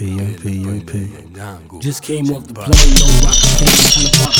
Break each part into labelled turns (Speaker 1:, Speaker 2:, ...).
Speaker 1: UP, UP, UP. Just came off the plane, no rock, trying to pop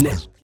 Speaker 1: Next.